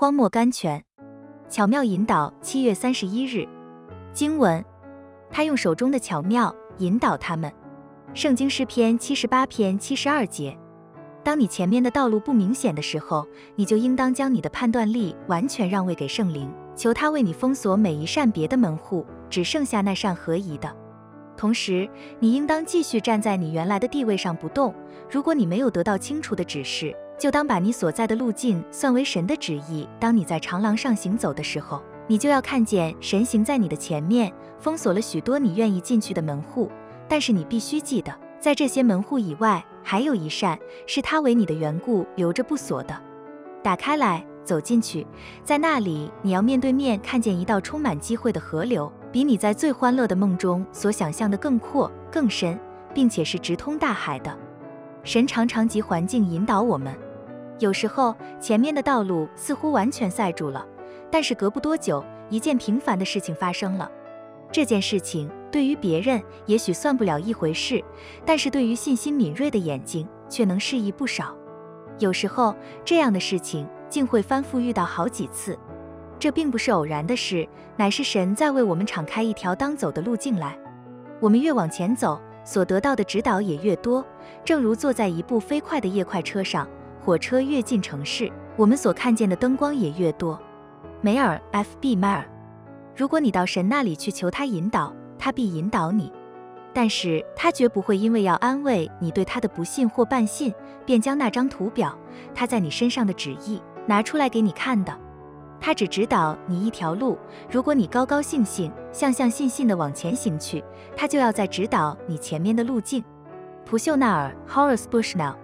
荒漠甘泉，巧妙引导。七月三十一日，经文，他用手中的巧妙引导他们。圣经诗篇七十八篇七十二节。当你前面的道路不明显的时候，你就应当将你的判断力完全让位给圣灵，求他为你封锁每一扇别的门户，只剩下那扇合宜的。同时，你应当继续站在你原来的地位上不动。如果你没有得到清楚的指示，就当把你所在的路径算为神的旨意。当你在长廊上行走的时候，你就要看见神行在你的前面，封锁了许多你愿意进去的门户。但是你必须记得，在这些门户以外，还有一扇是他为你的缘故留着不锁的。打开来，走进去，在那里你要面对面看见一道充满机会的河流。比你在最欢乐的梦中所想象的更阔、更深，并且是直通大海的。神常常及环境引导我们，有时候前面的道路似乎完全塞住了，但是隔不多久，一件平凡的事情发生了。这件事情对于别人也许算不了一回事，但是对于信心敏锐的眼睛却能示意不少。有时候这样的事情竟会反复遇到好几次。这并不是偶然的事，乃是神在为我们敞开一条当走的路径来。我们越往前走，所得到的指导也越多。正如坐在一部飞快的夜快车上，火车越进城市，我们所看见的灯光也越多。梅尔 ·F·B· 迈尔。如果你到神那里去求他引导，他必引导你。但是他绝不会因为要安慰你对他的不信或半信，便将那张图表他在你身上的旨意拿出来给你看的。他只指导你一条路，如果你高高兴兴、向向信信地往前行去，他就要在指导你前面的路径。普秀纳尔 （Horace Bushnell）。